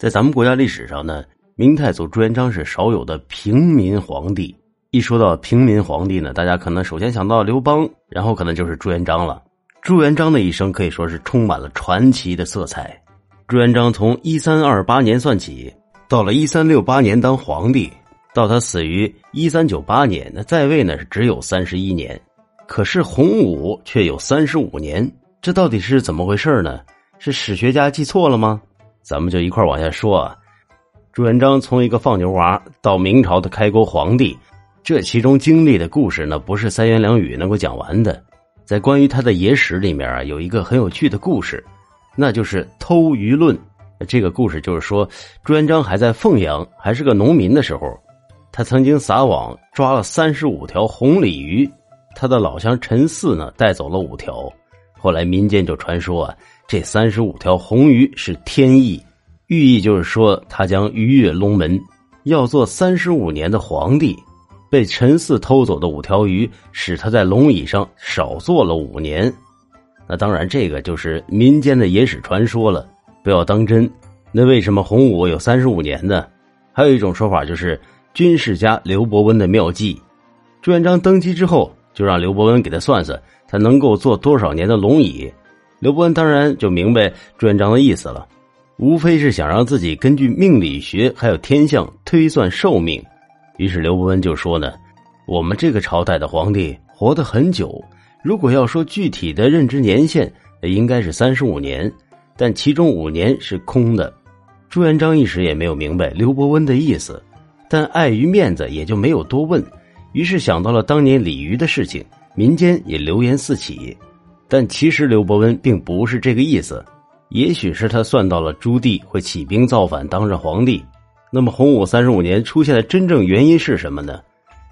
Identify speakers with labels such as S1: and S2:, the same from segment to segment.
S1: 在咱们国家历史上呢，明太祖朱元璋是少有的平民皇帝。一说到平民皇帝呢，大家可能首先想到刘邦，然后可能就是朱元璋了。朱元璋的一生可以说是充满了传奇的色彩。朱元璋从一三二八年算起，到了一三六八年当皇帝，到他死于一三九八年，那在位呢是只有三十一年。可是洪武却有三十五年，这到底是怎么回事呢？是史学家记错了吗？咱们就一块往下说啊。朱元璋从一个放牛娃到明朝的开国皇帝，这其中经历的故事呢，不是三言两语能够讲完的。在关于他的野史里面啊，有一个很有趣的故事，那就是偷鱼论。这个故事就是说，朱元璋还在凤阳，还是个农民的时候，他曾经撒网抓了三十五条红鲤鱼。他的老乡陈四呢，带走了五条。后来民间就传说啊，这三十五条红鱼是天意，寓意就是说他将鱼跃龙门，要做三十五年的皇帝。被陈四偷走的五条鱼，使他在龙椅上少坐了五年。那当然，这个就是民间的野史传说了，不要当真。那为什么洪武有三十五年呢？还有一种说法就是军事家刘伯温的妙计。朱元璋登基之后。就让刘伯温给他算算，他能够坐多少年的龙椅。刘伯温当然就明白朱元璋的意思了，无非是想让自己根据命理学还有天象推算寿命。于是刘伯温就说呢：“我们这个朝代的皇帝活得很久，如果要说具体的任职年限，应该是三十五年，但其中五年是空的。”朱元璋一时也没有明白刘伯温的意思，但碍于面子，也就没有多问。于是想到了当年鲤鱼的事情，民间也流言四起，但其实刘伯温并不是这个意思，也许是他算到了朱棣会起兵造反，当上皇帝。那么洪武三十五年出现的真正原因是什么呢？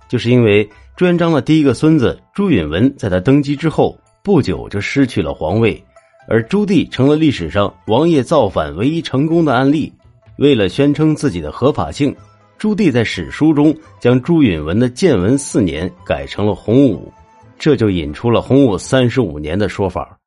S1: 就是因为朱元璋的第一个孙子朱允文在他登基之后不久就失去了皇位，而朱棣成了历史上王爷造反唯一成功的案例。为了宣称自己的合法性。朱棣在史书中将朱允文的建文四年改成了洪武，这就引出了洪武三十五年的说法。